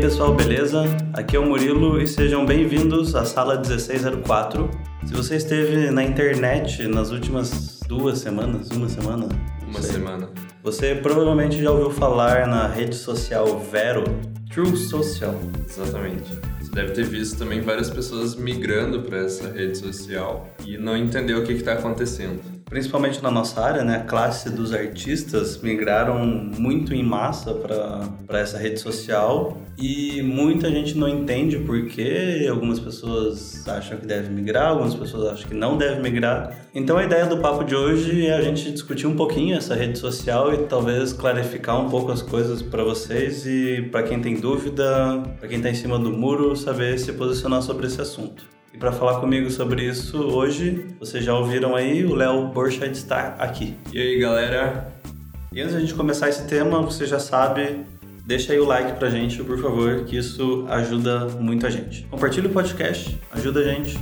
pessoal, beleza? Aqui é o Murilo e sejam bem-vindos à sala 1604. Se você esteve na internet nas últimas duas semanas, uma semana? Uma semana. Você provavelmente já ouviu falar na rede social Vero, True Social. Exatamente. Você deve ter visto também várias pessoas migrando para essa rede social e não entendeu o que está acontecendo principalmente na nossa área, né, a classe dos artistas migraram muito em massa para essa rede social e muita gente não entende por que algumas pessoas acham que deve migrar, algumas pessoas acham que não deve migrar. Então a ideia do papo de hoje é a gente discutir um pouquinho essa rede social e talvez clarificar um pouco as coisas para vocês e para quem tem dúvida, para quem está em cima do muro, saber se posicionar sobre esse assunto. E para falar comigo sobre isso hoje, vocês já ouviram aí, o Léo Borchardt está aqui. E aí, galera? E antes de a gente começar esse tema, você já sabe, deixa aí o like pra gente, por favor, que isso ajuda muito a gente. Compartilhe o podcast, ajuda a gente.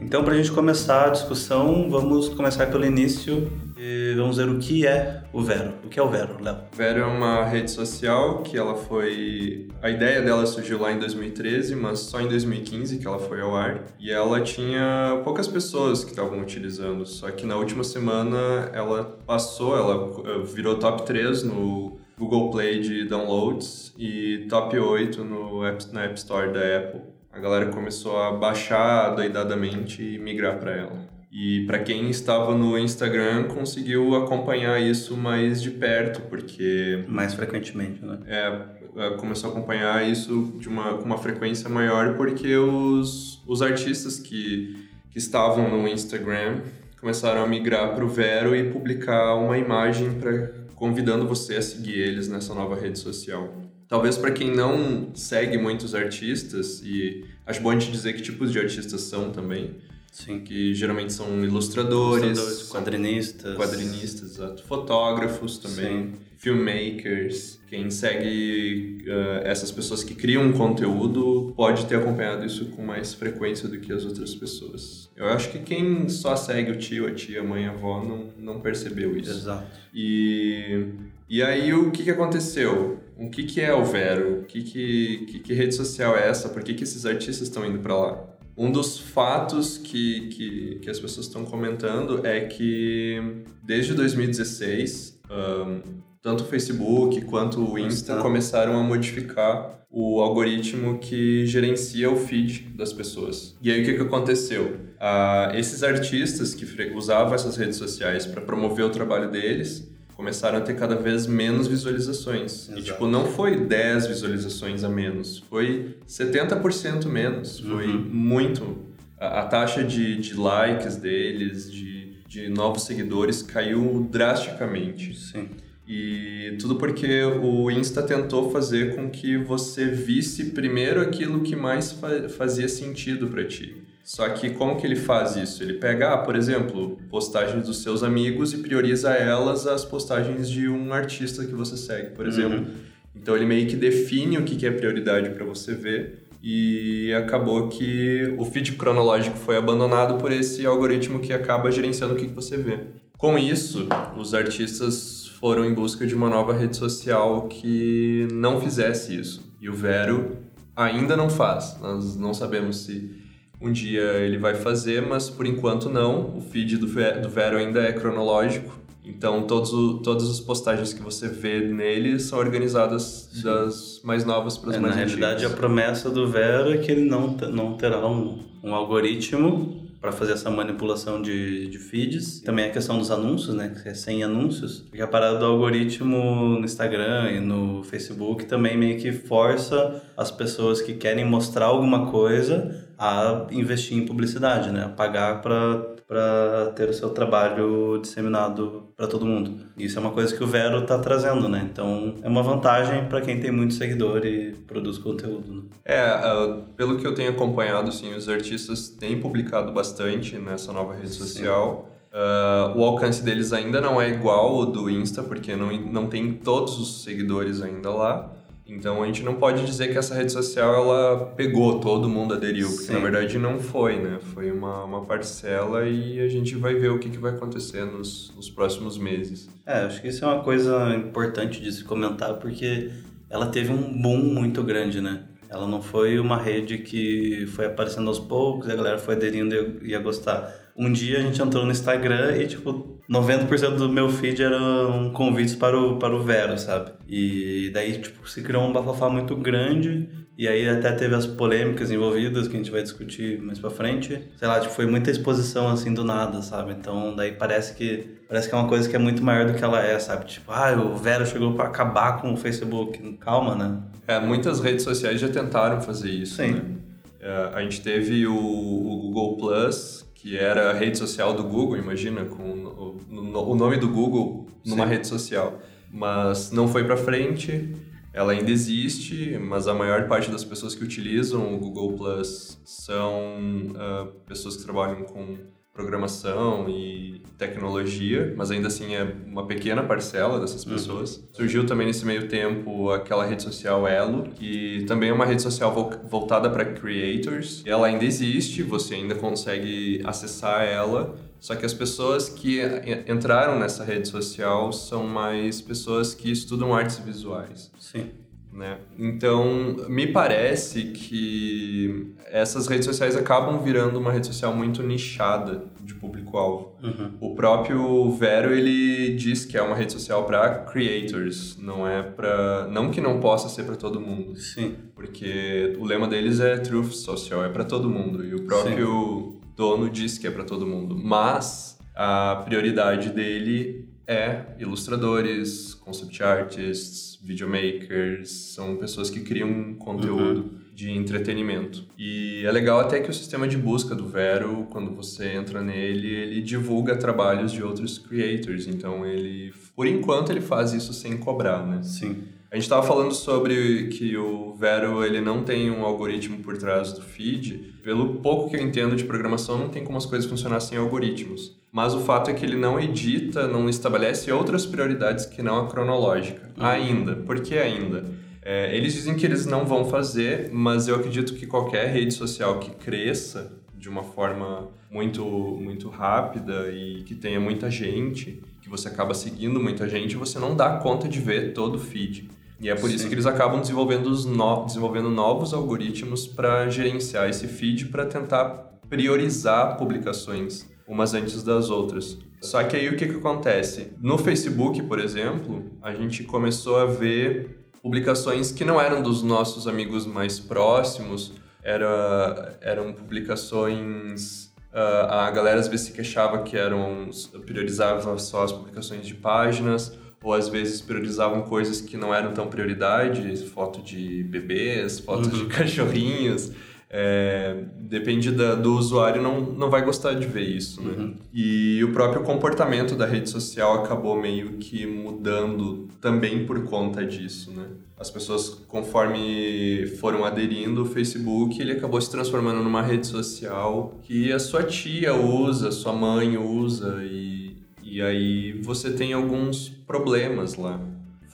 Então, para a gente começar a discussão, vamos começar pelo início e vamos ver o que é o Vero. O que é o Vero, Léo? Vero é uma rede social que ela foi... A ideia dela surgiu lá em 2013, mas só em 2015 que ela foi ao ar. E ela tinha poucas pessoas que estavam utilizando, só que na última semana ela passou, ela virou top 3 no Google Play de downloads e top 8 no App, na App Store da Apple a galera começou a baixar doidadamente e migrar para ela. E para quem estava no Instagram conseguiu acompanhar isso mais de perto, porque mais frequentemente, né? É, é, começou a acompanhar isso de uma com uma frequência maior porque os, os artistas que, que estavam no Instagram começaram a migrar para o Vero e publicar uma imagem para convidando você a seguir eles nessa nova rede social. Talvez para quem não segue muitos artistas, e acho bom a gente dizer que tipos de artistas são também. Sim. Que geralmente são ilustradores, ilustradores quadrinistas. Quadrinistas, exato. Fotógrafos também. Sim. Filmmakers. Quem segue uh, essas pessoas que criam conteúdo pode ter acompanhado isso com mais frequência do que as outras pessoas. Eu acho que quem só segue o tio, a tia, a mãe, a avó não, não percebeu isso. Exato. E, e aí o que, que aconteceu? o que, que é o Vero? O que, que, que, que rede social é essa? Por que, que esses artistas estão indo para lá? Um dos fatos que, que, que as pessoas estão comentando é que desde 2016, um, tanto o Facebook quanto o Insta começaram a modificar o algoritmo que gerencia o feed das pessoas. E aí o que, que aconteceu? Uh, esses artistas que usavam essas redes sociais para promover o trabalho deles começaram a ter cada vez menos visualizações. Exato. E, tipo, não foi 10 visualizações a menos, foi 70% menos. Foi uhum. muito. A, a, taxa de, de likes deles, de, de novos seguidores, caiu drasticamente. Sim. E tudo porque o Insta tentou fazer com que você visse primeiro aquilo que mais fa fazia sentido para ti. Só que como que ele faz isso? Ele pega, ah, por exemplo, postagens dos seus amigos e prioriza elas as postagens de um artista que você segue, por exemplo. Uhum. Então ele meio que define o que é prioridade para você ver e acabou que o feed cronológico foi abandonado por esse algoritmo que acaba gerenciando o que você vê. Com isso, os artistas foram em busca de uma nova rede social que não fizesse isso. E o Vero ainda não faz. Nós não sabemos se um dia ele vai fazer, mas por enquanto não. O feed do, do Vero ainda é cronológico. Então, todos o, todas as postagens que você vê nele são organizadas Sim. das mais novas para as é, mais na antigas. Na realidade, a promessa do Vero é que ele não, não terá um, um algoritmo para fazer essa manipulação de, de feeds. Também a questão dos anúncios, né? Que é sem anúncios. Porque a parada do algoritmo no Instagram e no Facebook também meio que força as pessoas que querem mostrar alguma coisa a investir em publicidade, né? A pagar para ter o seu trabalho disseminado para todo mundo. Isso é uma coisa que o Vero está trazendo, né? Então é uma vantagem para quem tem muito seguidor e produz conteúdo. Né? É, uh, pelo que eu tenho acompanhado, sim, os artistas têm publicado bastante nessa nova rede social. Uh, o alcance deles ainda não é igual ao do Insta, porque não, não tem todos os seguidores ainda lá. Então a gente não pode dizer que essa rede social ela pegou, todo mundo aderiu, porque Sim. na verdade não foi, né? Foi uma, uma parcela e a gente vai ver o que, que vai acontecer nos, nos próximos meses. É, acho que isso é uma coisa importante de se comentar, porque ela teve um boom muito grande, né? Ela não foi uma rede que foi aparecendo aos poucos a galera foi aderindo e ia gostar. Um dia a gente entrou no Instagram e, tipo, 90% do meu feed eram convites para o, para o Vero, sabe? E daí, tipo, se criou um bafafá muito grande e aí até teve as polêmicas envolvidas que a gente vai discutir mais pra frente. Sei lá, tipo, foi muita exposição assim do nada, sabe? Então daí parece que parece que é uma coisa que é muito maior do que ela é, sabe? Tipo, ah, o Vero chegou para acabar com o Facebook. Calma, né? É, muitas redes sociais já tentaram fazer isso, Sim. né? É, a gente teve o, o Google Plus, que era a rede social do Google, imagina, com o, o nome do Google numa Sim. rede social. Mas não foi para frente. Ela ainda existe, mas a maior parte das pessoas que utilizam o Google Plus são ah, pessoas que trabalham com programação e tecnologia, mas ainda assim é uma pequena parcela dessas pessoas. Surgiu também nesse meio tempo aquela rede social Elo, que também é uma rede social vo- voltada para creators. Ela ainda existe, você ainda consegue acessar ela, só que as pessoas que entraram nessa rede social são mais pessoas que estudam artes visuais Sim. Né? Então, me parece que essas redes sociais acabam virando uma rede social muito nichada de público-alvo. Uhum. O próprio Vero, ele diz que é uma rede social para creators, não é para não que não possa ser para todo mundo, Sim. porque o lema deles é truth social, é para todo mundo e o próprio dono diz que é para todo mundo, mas a prioridade dele é ilustradores, concept artists, videomakers, são pessoas que criam conteúdo de entretenimento. E é legal até que o sistema de busca do Vero, quando você entra nele, ele divulga trabalhos de outros creators, então ele, por enquanto, ele faz isso sem cobrar, né? Sim. A gente estava falando sobre que o Vero ele não tem um algoritmo por trás do feed. Pelo pouco que eu entendo de programação, não tem como as coisas funcionar sem algoritmos. Mas o fato é que ele não edita, não estabelece outras prioridades que não a cronológica. Ainda. Por que ainda? É, eles dizem que eles não vão fazer, mas eu acredito que qualquer rede social que cresça de uma forma muito, muito rápida e que tenha muita gente, que você acaba seguindo muita gente, você não dá conta de ver todo o feed. E é por isso Sim. que eles acabam desenvolvendo, os no- desenvolvendo novos algoritmos para gerenciar esse feed para tentar priorizar publicações umas antes das outras. Só que aí o que, que acontece? No Facebook, por exemplo, a gente começou a ver publicações que não eram dos nossos amigos mais próximos, era, eram publicações. ah, a galera às vezes se queixava que eram priorizava só as publicações de páginas, ou às vezes priorizavam coisas que não eram tão prioridade, foto de bebês, fotos de cachorrinhos. É, depende da- do usuário, não, não vai gostar de ver isso, né? E o próprio comportamento da rede social acabou meio que mudando também por conta disso, né? As pessoas, conforme foram aderindo ao Facebook, ele acabou se transformando numa rede social que a sua tia usa, sua mãe usa, e, e aí você tem alguns problemas lá.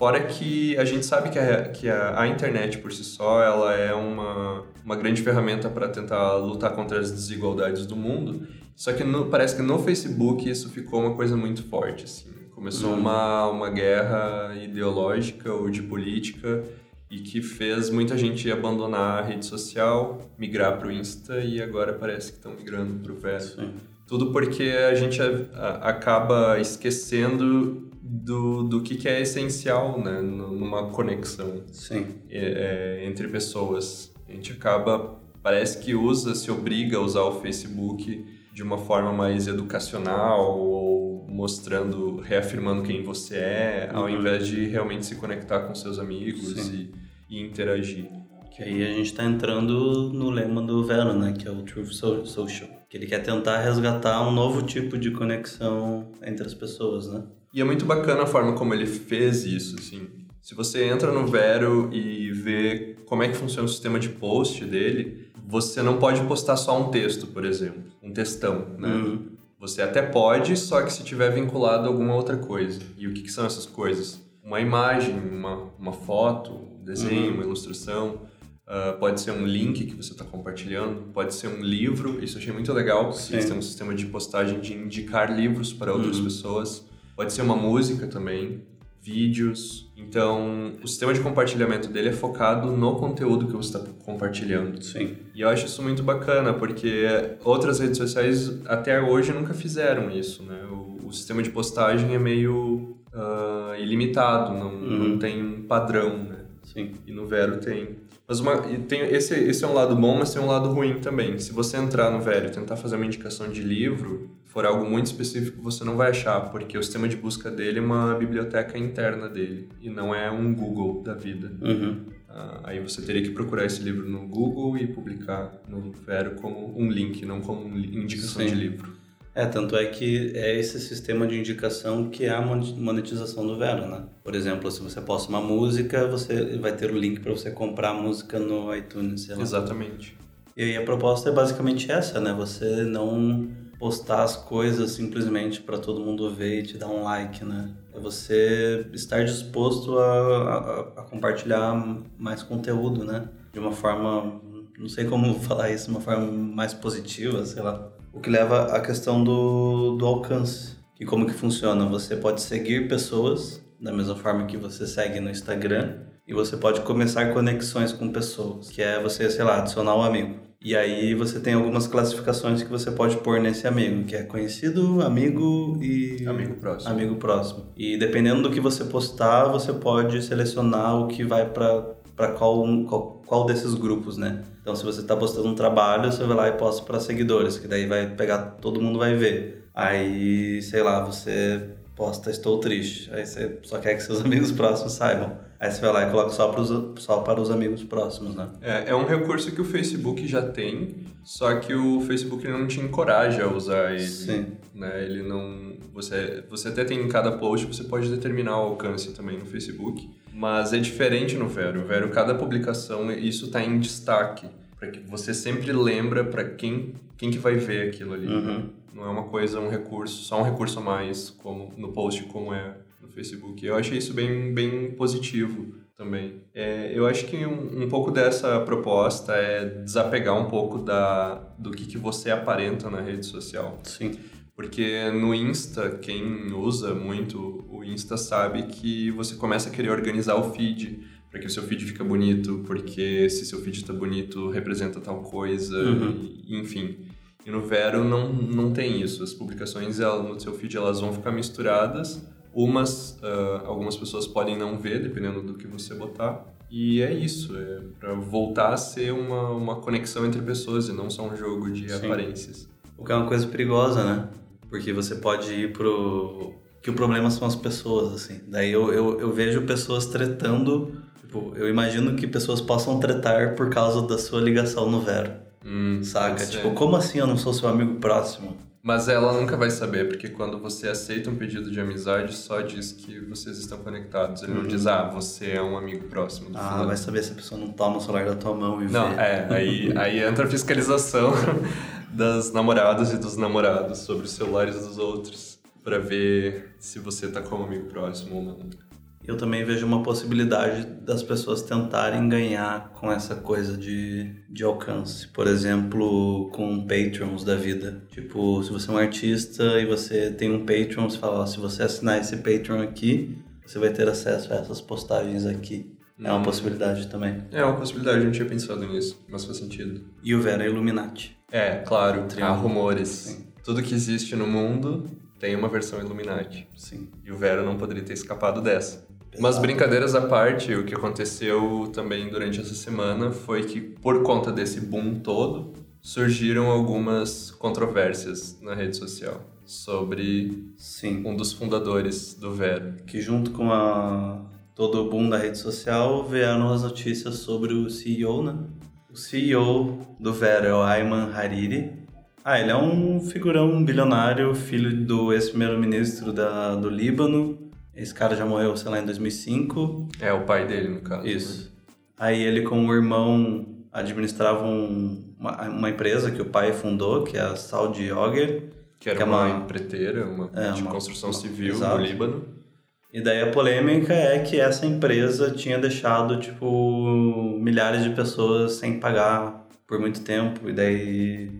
Fora que a gente sabe que a, que a, a internet por si só ela é uma, uma grande ferramenta para tentar lutar contra as desigualdades do mundo. Só que no- parece que no Facebook isso ficou uma coisa muito forte. Assim. Começou uma, uma guerra ideológica ou de política e que fez muita gente abandonar a rede social, migrar para o Insta e agora parece que estão migrando para o Vero. Sim. Tudo porque a gente a- a- acaba esquecendo do, do que, que é essencial né, nu- numa conexão Sim. é, é, entre pessoas. A gente acaba, parece que usa, se obriga a usar o Facebook de uma forma mais educacional ou mostrando, reafirmando quem você é, ao Uhum. invés de realmente se conectar com seus amigos e, e interagir. Que aí a gente tá entrando no lema do Vero, né? Que é o Truth So- Social. Que ele quer tentar resgatar um novo tipo de conexão entre as pessoas, né? E é muito bacana a forma como ele fez isso, assim. Se você entra no Vero e vê como é que funciona o sistema de post dele, você não pode postar só um texto, por exemplo, um textão, né? Uhum. Você até pode, só que se tiver vinculado a alguma outra coisa. E o que, que são essas coisas? Uma imagem, uma, uma foto, um desenho, Uhum. uma ilustração. ah, pode ser um link que você está compartilhando, pode ser um livro. Isso eu achei muito legal, porque Sim. eles têm um sistema de postagem de indicar livros para outras Uhum. pessoas. Pode ser uma música também. vídeos. Então, o sistema de compartilhamento dele é focado no conteúdo que você está compartilhando. Sim. E eu acho isso muito bacana, porque outras redes sociais até hoje nunca fizeram isso, né? O, o sistema de postagem é meio uh, ilimitado, não, uhum. não tem um padrão, né? Sim. E no Vero tem. Mas uma, tem, esse, esse é um lado bom, mas tem um lado ruim também. Se você entrar no Vero e tentar fazer uma indicação de livro, for algo muito específico, você não vai achar, porque o sistema de busca dele é uma biblioteca interna dele e não é um Google da vida. Uhum. Uh, aí você teria que procurar esse livro no Google e publicar no Vero como um link, não como uma indicação Sim. de livro. É, tanto é que é esse sistema de indicação que é a monetização do Vero, né? Por exemplo, se você posta uma música, você vai ter o link para você comprar a música no iTunes, sei lá. Exatamente. E aí a proposta é basicamente essa, né? Você não postar as coisas simplesmente para todo mundo ver e te dar um like, né? É você estar disposto a, a, a compartilhar mais conteúdo, né? De uma forma, não sei como falar isso, uma forma mais positiva, sei lá. O que leva à questão do, do alcance. E como que funciona? Você pode seguir pessoas da mesma forma que você segue no Instagram e você pode começar conexões com pessoas, que é você, sei lá, adicionar um amigo. E aí você tem algumas classificações que você pode pôr nesse amigo, que é conhecido, amigo e amigo próximo. Amigo próximo. E dependendo do que você postar, você pode selecionar o que vai para para qual, qual, qual desses grupos, né? Então, se você está postando um trabalho, você vai lá e posta para seguidores, que daí vai pegar, todo mundo vai ver. Aí, sei lá, você posta estou triste, aí você só quer que seus amigos próximos saibam. Aí você vai lá e coloca só para os, só para os amigos próximos, né? É, é um recurso que o Facebook já tem, só que o Facebook não te encoraja a usar ele. Sim. Né? Ele não... Você, você até tem em cada post, você pode determinar o alcance também no Facebook. Mas é diferente no Vero. O Vero, cada publicação, isso está em destaque. para que você sempre lembra para quem, quem que vai ver aquilo ali. Uhum. Não é uma coisa, um recurso, só um recurso a mais como no post como é Facebook. Eu achei isso bem, bem positivo também. É, eu acho que um, um, pouco dessa proposta é desapegar um pouco da, do que, que você aparenta na rede social. Sim. Porque no Insta, quem usa muito o Insta sabe que você começa a querer organizar o feed para que o seu feed fique bonito, porque se seu feed está bonito representa tal coisa, uhum. e, enfim. E no Vero não, não tem isso. As publicações ela, no seu feed elas vão ficar misturadas. Umas, uh, algumas pessoas podem não ver, dependendo do que você botar. E é isso, é para voltar a ser uma, uma conexão entre pessoas e não só um jogo de Sim. aparências. O que é uma coisa perigosa, né? Porque você pode ir pro. Que o problema são as pessoas, assim. Daí eu, eu, eu vejo pessoas tretando. Tipo, eu imagino que pessoas possam tretar por causa da sua ligação no Vero. Hum, saca? Tipo, como assim eu não sou seu amigo próximo? Mas ela nunca vai saber, porque quando você aceita um pedido de amizade, só diz que vocês estão conectados. Ele uhum. não diz, ah, você é um amigo próximo. ah, fulano. vai saber se a pessoa não toma o celular da tua mão e não, vê. É, aí, aí entra a fiscalização das namoradas e dos namorados sobre os celulares dos outros para ver se você tá como amigo próximo ou não. Eu também vejo uma possibilidade das pessoas tentarem ganhar com essa coisa de, de alcance. Por exemplo, com Patreons da vida. Tipo, se você é um artista e você tem um Patreon, você fala, ó, se você assinar esse Patreon aqui, você vai ter acesso a essas postagens aqui. É uma hum. possibilidade também. É uma possibilidade, eu não tinha pensado nisso, mas faz sentido. E o Vera é Illuminati. É, claro, há rumores. Sim. Tudo que existe no mundo tem uma versão Illuminati. Sim. E o Vera não poderia ter escapado dessa. Mas brincadeiras à parte, o que aconteceu também durante essa semana foi que, por conta desse boom todo, surgiram algumas controvérsias na rede social sobre Sim. um dos fundadores do Vera. Que junto com a todo o boom da rede social vieram as notícias sobre o CEO, né? O CEO do Vera é o Ayman Hariri. Ah, ele é um figurão bilionário, filho do ex-primeiro-ministro do Líbano. Esse cara já morreu, sei lá, em 2005. É, o pai dele, no caso. Isso. Né? Aí ele com o irmão administravam uma, uma, empresa que o pai fundou, que é a Saudi Ogger. Que era que é uma, uma empreiteira, uma é, de uma, construção civil exato. no Líbano. E daí a polêmica é que essa empresa tinha deixado, tipo, milhares de pessoas sem pagar por muito tempo. E daí,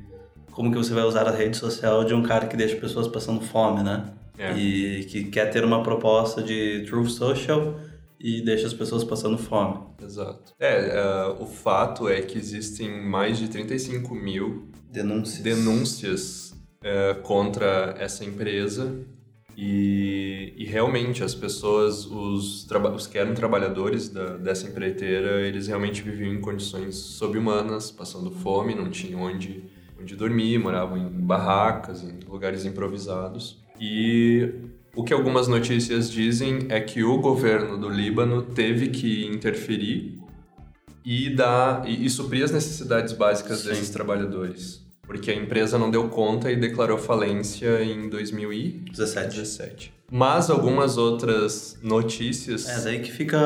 como que você vai usar a rede social de um cara que deixa pessoas passando fome, né? É. E que quer ter uma proposta de Truth Social e deixa as pessoas passando fome. Exato. É, uh, o fato é que existem mais de 35 mil denúncias, denúncias uh, contra essa empresa e, e, realmente as pessoas, os, os que eram trabalhadores da, dessa empreiteira, eles realmente viviam em condições subhumanas, passando fome, não tinham onde, onde dormir, moravam em barracas, em lugares improvisados. E o que algumas notícias dizem é que o governo do Líbano teve que interferir e dar e, e suprir as necessidades básicas Sim. desses trabalhadores, porque a empresa não deu conta e declarou falência em 2017. 17. Mas algumas outras notícias. É daí que fica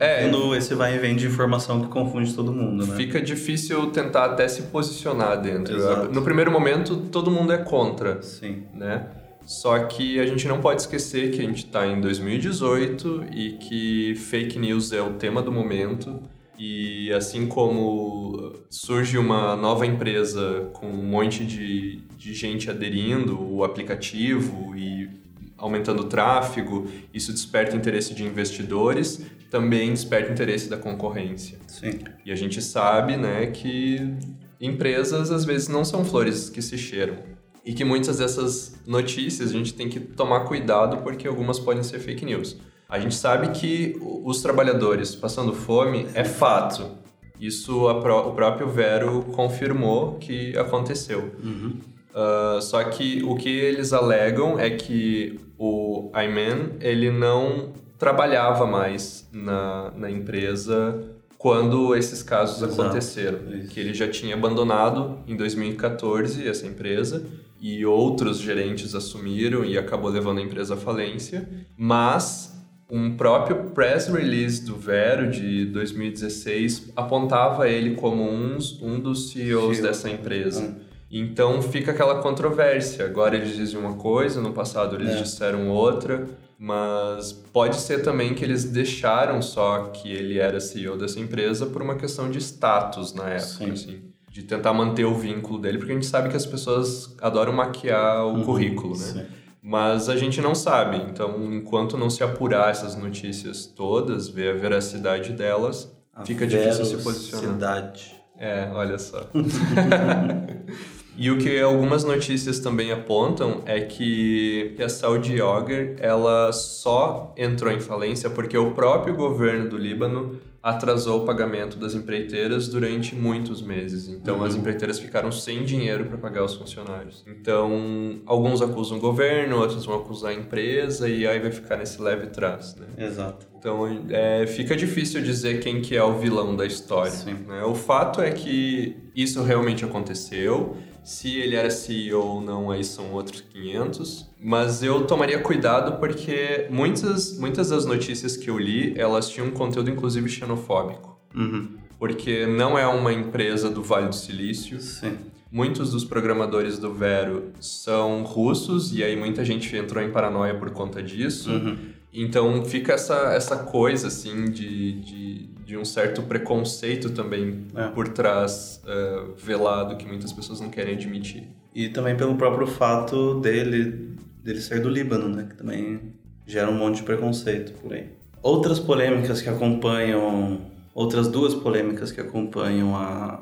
é, tendo esse vai e vem de informação que confunde todo mundo, né? Fica difícil tentar até se posicionar dentro. Exato. No primeiro momento, todo mundo é contra. Sim. Né? Só que a gente não pode esquecer que a gente está em 2018 e que fake news é o tema do momento. E assim como surge uma nova empresa com um monte de, de gente aderindo o aplicativo e aumentando o tráfego, isso desperta interesse de investidores, também desperta interesse da concorrência. Sim. E a gente sabe né, que empresas às vezes não são flores que se cheiram e que muitas dessas notícias a gente tem que tomar cuidado porque algumas podem ser fake news. A gente sabe que os trabalhadores passando fome é fato. Isso o próprio Vero confirmou que aconteceu. Uhum. Uh, só que o que eles alegam é que o Ayman ele não trabalhava mais na, na empresa quando esses casos Exato. aconteceram. Isso. Que ele já tinha abandonado em 2014 essa empresa e outros gerentes assumiram e acabou levando a empresa à falência, mas um próprio press release do Vero de 2016 apontava ele como um, um dos CEOs CEO. dessa empresa. Hum. Então fica aquela controvérsia. Agora eles dizem uma coisa, no passado eles é. disseram outra, mas pode ser também que eles deixaram só que ele era CEO dessa empresa por uma questão de status na época. Sim. Assim de tentar manter o vínculo dele, porque a gente sabe que as pessoas adoram maquiar o uhum, currículo, né? Sim. Mas a gente não sabe, então enquanto não se apurar essas notícias todas, ver a veracidade delas, a fica difícil se posicionar. É, olha só. e o que algumas notícias também apontam é que a Saudi Auger, ela só entrou em falência porque o próprio governo do Líbano atrasou o pagamento das empreiteiras durante muitos meses. Então, uhum. as empreiteiras ficaram sem dinheiro para pagar os funcionários. Então, alguns acusam o governo, outros vão acusar a empresa e aí vai ficar nesse leve trás, né? Exato. Então, é, fica difícil dizer quem que é o vilão da história. Né? O fato é que isso realmente aconteceu se ele era CEO ou não, aí são outros 500. Mas eu tomaria cuidado porque muitas, muitas das notícias que eu li, elas tinham um conteúdo inclusive xenofóbico. Uhum. Porque não é uma empresa do Vale do Silício. Sim. Muitos dos programadores do Vero são russos e aí muita gente entrou em paranoia por conta disso. Uhum. Então fica essa, essa coisa assim de, de de um certo preconceito também é. por trás uh, velado que muitas pessoas não querem admitir. E também pelo próprio fato dele, dele ser do Líbano, né? Que também gera um monte de preconceito por aí. Outras polêmicas que acompanham, outras duas polêmicas que acompanham a,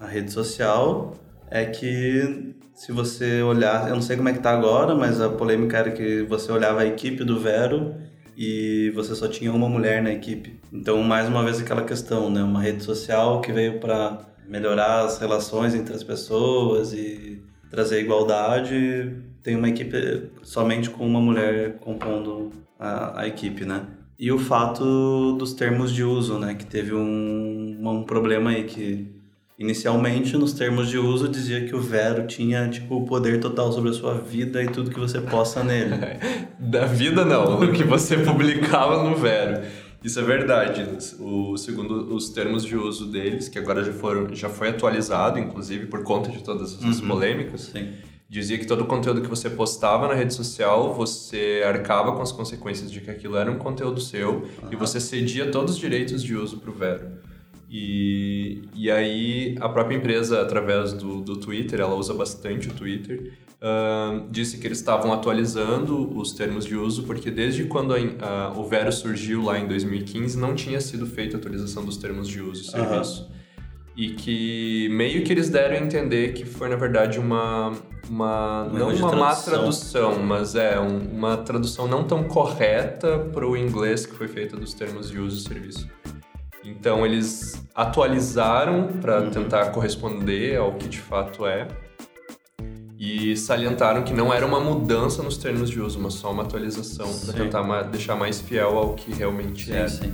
a rede social é que se você olhar, eu não sei como é que tá agora, mas a polêmica era que você olhava a equipe do Vero e você só tinha uma mulher na equipe. Então, mais uma vez aquela questão, né? Uma rede social que veio para melhorar as relações entre as pessoas e trazer igualdade, tem uma equipe somente com uma mulher compondo a, a equipe, né? E o fato dos termos de uso, né? Que teve um, um problema aí que Inicialmente, nos termos de uso, dizia que o Vero tinha tipo o poder total sobre a sua vida e tudo que você posta nele. da vida não, o que você publicava no Vero. Isso é verdade. O, segundo os termos de uso deles, que agora já foram já foi atualizado, inclusive por conta de todas essas uhum. polêmicas. Sim. Dizia que todo o conteúdo que você postava na rede social, você arcava com as consequências de que aquilo era um conteúdo seu uhum. e você cedia todos os direitos de uso para o Vero. E, E aí a própria empresa, através do, do Twitter, ela usa bastante o Twitter, uh, disse que eles estavam atualizando os termos de uso, porque desde quando a, o Vero surgiu lá em 2015, não tinha sido feita a atualização dos termos de uso e serviço. Uhum. E que meio que eles deram a entender que foi, na verdade, uma. uma não uma má tradução, mas é um, uma tradução não tão correta para o inglês que foi feita dos termos de uso e serviço. Então eles atualizaram para uhum. tentar corresponder ao que de fato é e salientaram que não era uma mudança nos termos de uso, mas só uma atualização para tentar deixar mais fiel ao que realmente sim, é. Sim.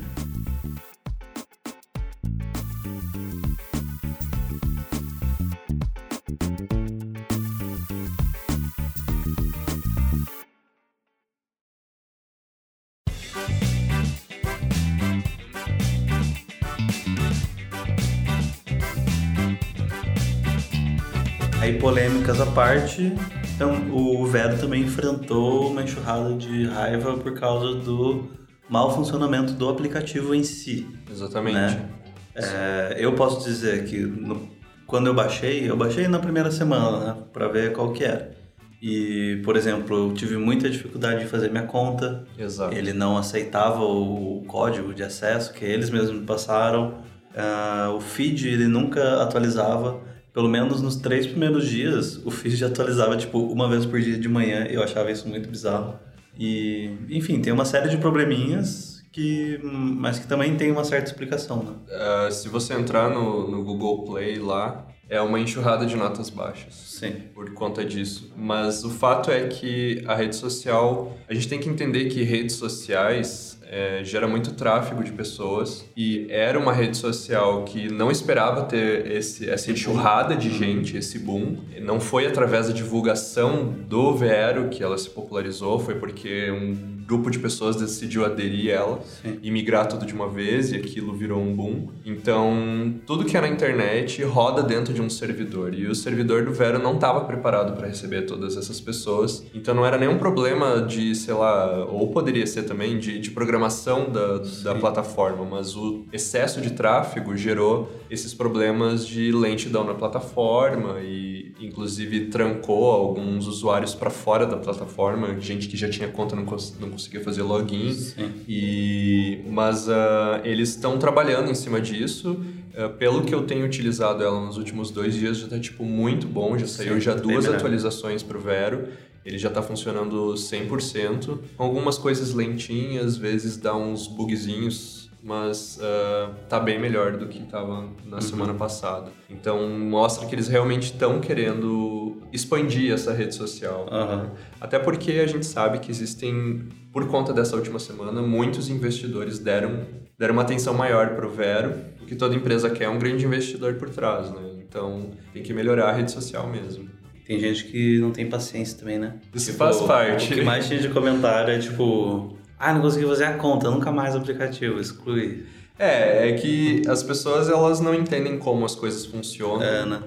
Polêmicas à parte, então, o Vero também enfrentou uma enxurrada de raiva por causa do mau funcionamento do aplicativo em si. Exatamente. Né? É, eu posso dizer que no, quando eu baixei, eu baixei na primeira semana, né, para ver qual que era. E, por exemplo, eu tive muita dificuldade de fazer minha conta. Exato. Ele não aceitava o código de acesso que eles mesmos me passaram. Uh, o feed ele nunca atualizava pelo menos nos três primeiros dias, o feed atualizava, tipo, uma vez por dia de manhã. Eu achava isso muito bizarro. E, enfim, tem uma série de probleminhas que, mas que também tem uma certa explicação, né? Uh, se você entrar no, no Google Play lá, é uma enxurrada de notas baixas. Sim. Por conta disso. Mas o fato é que a rede social, a gente tem que entender que redes sociais é, gera muito tráfego de pessoas e era uma rede social que não esperava ter esse, essa enxurrada de gente, esse boom. Não foi através da divulgação do Vero que ela se popularizou, foi porque um grupo de pessoas decidiu aderir a ela Sim. e migrar tudo de uma vez e aquilo virou um boom. Então, tudo que é na internet roda dentro de um servidor e o servidor do Vero não estava preparado para receber todas essas pessoas. Então, não era nenhum problema de, sei lá, ou poderia ser também de, de programação da, da plataforma, mas o excesso de tráfego gerou esses problemas de lentidão na plataforma e, inclusive, trancou alguns usuários para fora da plataforma, gente que já tinha conta não, não conseguia fazer login. Sim. E, mas uh, eles estão trabalhando em cima disso. Uh, pelo que eu tenho utilizado ela nos últimos dois dias, já está tipo, muito bom. Já saiu Sim, já duas atualizações para o Vero. Ele já está funcionando 100%. Com algumas coisas lentinhas, às vezes dá uns bugzinhos mas uh, tá bem melhor do que estava na uhum. semana passada. Então mostra que eles realmente estão querendo expandir essa rede social. Uhum. Até porque a gente sabe que existem, por conta dessa última semana, muitos investidores deram, deram uma atenção maior para o Vero. O que toda empresa quer é um grande investidor por trás, né? Então tem que melhorar a rede social mesmo. Tem gente que não tem paciência também, né? Isso tipo, faz parte. O que mais tinha de comentário é tipo ah, não consegui fazer a conta, nunca mais o aplicativo, exclui. É, é que as pessoas elas não entendem como as coisas funcionam. É, né?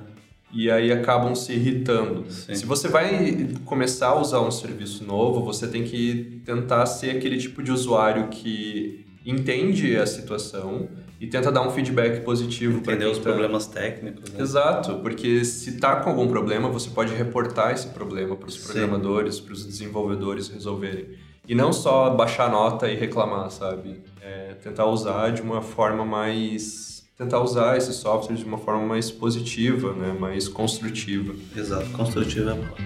E aí acabam se irritando. Sim. Se você vai começar a usar um serviço novo, você tem que tentar ser aquele tipo de usuário que entende a situação e tenta dar um feedback positivo para entender os tá... problemas técnicos. Né? Exato, porque se tá com algum problema, você pode reportar esse problema para os programadores, para os desenvolvedores resolverem. E não só baixar nota e reclamar, sabe? É tentar usar de uma forma mais. Tentar usar esse software de uma forma mais positiva, né? mais construtiva. Exato, construtiva é boa.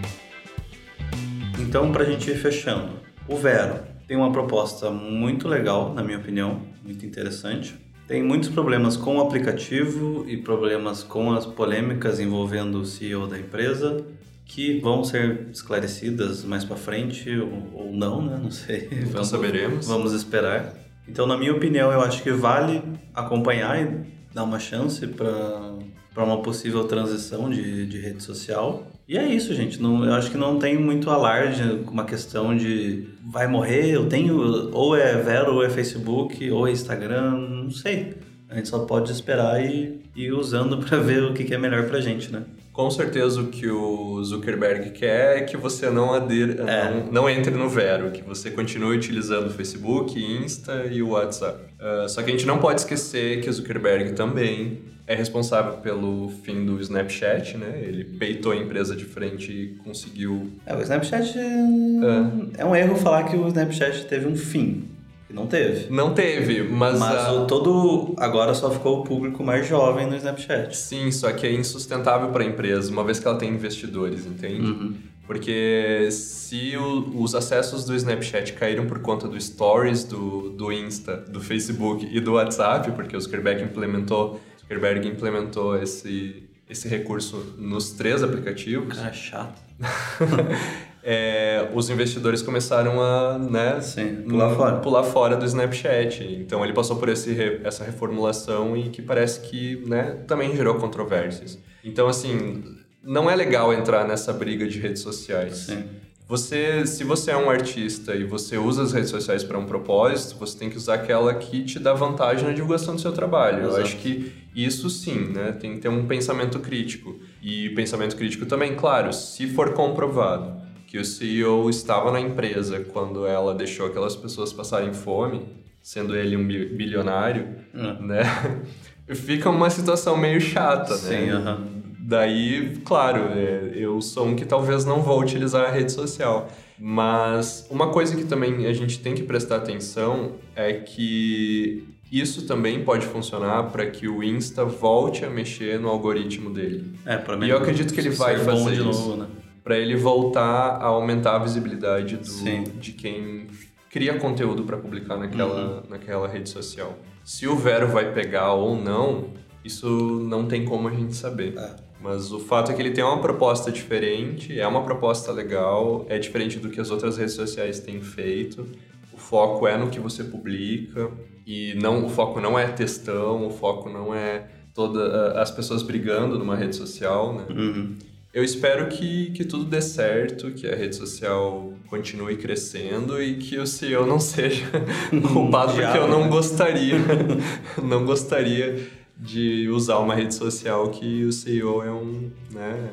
Então, para a gente ir fechando, o Vero tem uma proposta muito legal, na minha opinião, muito interessante. Tem muitos problemas com o aplicativo e problemas com as polêmicas envolvendo o CEO da empresa que vão ser esclarecidas mais para frente ou, ou, não, né? Não sei. Então vamos, saberemos. Vamos esperar. Então, na minha opinião, eu acho que vale acompanhar e dar uma chance para uma possível transição de, de rede social. E é isso, gente. Não, eu acho que não tem muito alarde com uma questão de vai morrer, eu tenho ou é Vero, ou é Facebook, ou é Instagram, não sei. A gente só pode esperar e ir usando para ver o que, que é melhor pra gente, né? Com certeza o que o Zuckerberg quer é que você não adira, é. não, não, entre no Vero, que você continue utilizando o Facebook, Insta e o WhatsApp. Uh, só que a gente não pode esquecer que o Zuckerberg também é responsável pelo fim do Snapchat, né? Ele peitou a empresa de frente e conseguiu. É, o Snapchat. É. é um erro falar que o Snapchat teve um fim. Não teve. Não teve, mas. Mas a... o todo. Agora só ficou o público mais jovem no Snapchat. Sim, só que é insustentável para a empresa, uma vez que ela tem investidores, entende? Uhum. Porque se o, os acessos do Snapchat caíram por conta do Stories, do, do Insta, do Facebook e do WhatsApp, porque o Zuckerberg implementou, Zuckerberg implementou esse, esse recurso nos três aplicativos. Cara, chato. é, os investidores começaram a né, Sim, pular, fora. pular fora do Snapchat. Então ele passou por esse, essa reformulação e que parece que né, também gerou controvérsias. Então, assim, não é legal entrar nessa briga de redes sociais. Sim. Você, se você é um artista e você usa as redes sociais para um propósito, você tem que usar aquela que te dá vantagem na divulgação do seu trabalho. Exato. Eu acho que isso sim, né? Tem que ter um pensamento crítico. E pensamento crítico também, claro, se for comprovado que o CEO estava na empresa quando ela deixou aquelas pessoas passarem fome, sendo ele um bilionário, Hum. né? Fica uma situação meio chata, Sim, né? aham. Daí, claro, é, eu sou um que talvez não vou utilizar a rede social. Mas uma coisa que também a gente tem que prestar atenção é que isso também pode funcionar para que o Insta volte a mexer no algoritmo dele. É, pra mim. E eu acredito que ele vai fazer isso. novo, né? Para ele voltar a aumentar a visibilidade do, de quem cria conteúdo para publicar naquela, Uhum. naquela rede social. Se o Vero vai pegar ou não, isso não tem como a gente saber. É. Mas o fato é que ele tem uma proposta diferente, é uma proposta legal, é diferente do que as outras redes sociais têm feito. O foco é no que você publica e não o foco não é textão, o foco não é toda as pessoas brigando numa rede social, né? Uhum. Eu espero que, que tudo dê certo, que a rede social continue crescendo e que o CEO não seja culpado porque eu não gostaria, não gostaria de usar uma rede social que o CEO é um, né,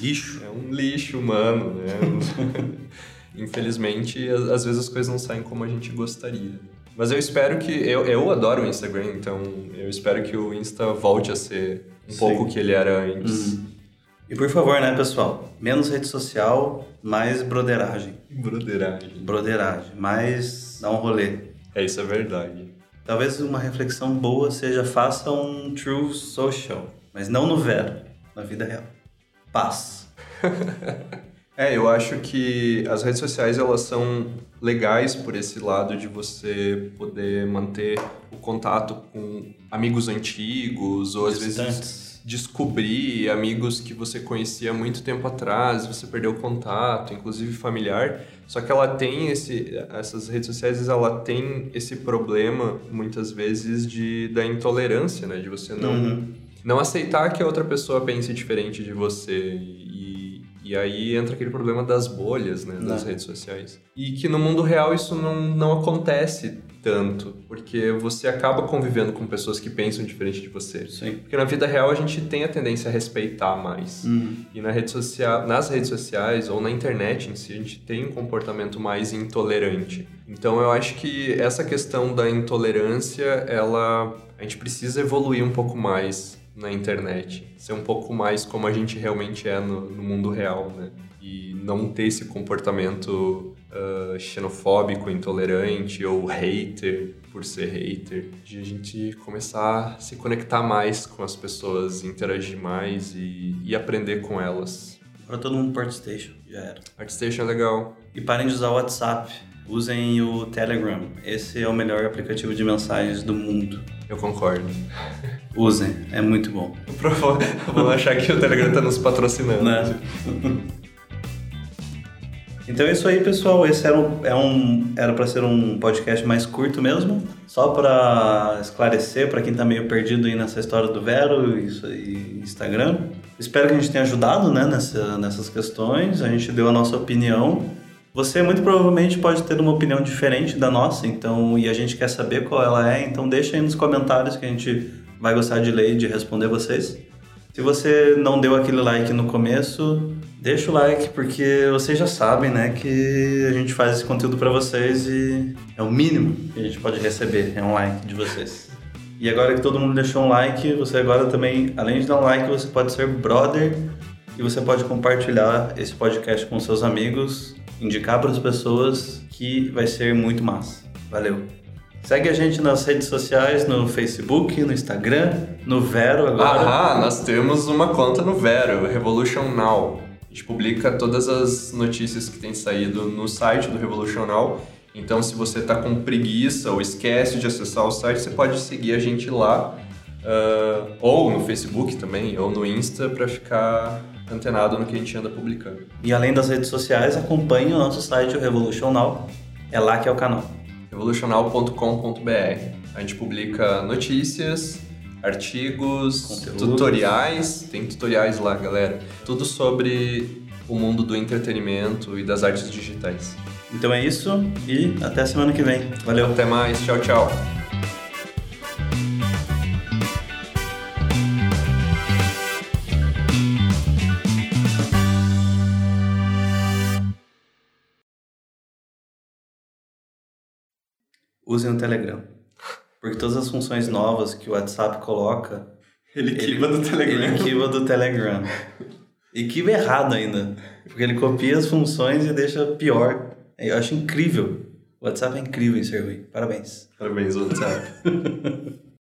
Lixo. é um lixo humano, né? Infelizmente, às às vezes as coisas não saem como a gente gostaria. Mas eu espero que. Eu, eu adoro o Instagram, então eu espero que o Insta volte a ser um Sim. pouco o que ele era antes. Uhum. E por favor, né, pessoal? Menos rede social, mais broderagem. Broderagem. Broderagem. Mais dar um rolê. É, isso é verdade. Talvez uma reflexão boa seja faça um true social, mas não no Vero, na vida real. Paz. É, eu acho que as redes sociais elas são legais por esse lado de você poder manter o contato com amigos antigos ou às vezes Distantes. Descobrir amigos que você conhecia muito tempo atrás, você perdeu o contato, inclusive familiar. Só que ela tem esse, essas redes sociais, ela tem esse problema muitas vezes de da intolerância, né, de você não Uhum. não aceitar que a outra pessoa pense diferente de você e, e aí entra aquele problema das bolhas, né, das Né. redes sociais. E que no mundo real isso não, não acontece tanto, porque você acaba convivendo com pessoas que pensam diferente de você. Sim. Porque na vida real a gente tem a tendência a respeitar mais. Uhum. E na rede social, nas redes sociais ou na internet em si, a gente tem um comportamento mais intolerante. Então eu acho que essa questão da intolerância, ela a gente precisa evoluir um pouco mais na internet, ser um pouco mais como a gente realmente é no, no mundo real, né? E não ter esse comportamento ah, xenofóbico, intolerante ou hater por ser hater, de a gente começar a se conectar mais com as pessoas, interagir mais e, e aprender com elas. Agora todo mundo pro Artstation, já era. ArtStation é legal. E parem de usar o WhatsApp. Usem o Telegram. Esse é o melhor aplicativo de mensagens do mundo. Eu concordo. Usem, é muito bom. Vou achar que o Telegram tá nos patrocinando. Né? Então é isso aí, pessoal. Esse era um, é um era para ser um podcast mais curto mesmo, só para esclarecer para quem tá meio perdido aí nessa história do Vero isso aí, Instagram. Espero que a gente tenha ajudado, né, nessa, nessas questões. A gente deu a nossa opinião. Você muito provavelmente pode ter uma opinião diferente da nossa, então e a gente quer saber qual ela é. Então deixa aí nos comentários que a gente vai gostar de ler e de responder vocês. Se você não deu aquele like no começo, deixa o like, porque vocês já sabem, né, que a gente faz esse conteúdo pra vocês e é o mínimo que a gente pode receber, é um like de vocês. E agora que todo mundo deixou um like, você agora também, além de dar um like, você pode ser brother e você pode compartilhar esse podcast com seus amigos, indicar para as pessoas que vai ser muito massa. Valeu! Segue a gente nas redes sociais, no Facebook, no Instagram, no Vero agora. Ah, nós temos uma conta no Vero, Revolution Now. A gente publica todas as notícias que têm saído no site do Revolution Now. Então, se você está com preguiça ou esquece de acessar o site, você pode seguir a gente lá, uh, ou no Facebook também, ou no Insta, para ficar antenado no que a gente anda publicando. E além das redes sociais, acompanhe o nosso site, o Revolution Now. É lá que é o canal. revolucional.com.br. A gente publica notícias, artigos, Conteúdos. tutoriais. Tem tutoriais lá, galera. Tudo sobre o mundo do entretenimento e das artes digitais. Então é isso e até semana que vem. Valeu. Até mais. Tchau, tchau. Usem o Telegram. Porque todas as funções novas que o WhatsApp coloca. Ele quiva do Telegram. Ele quiva do Telegram. E quiva errado ainda. Porque ele copia as funções e deixa pior. Eu acho incrível. O WhatsApp é incrível em ser ruim. Parabéns. Parabéns, WhatsApp.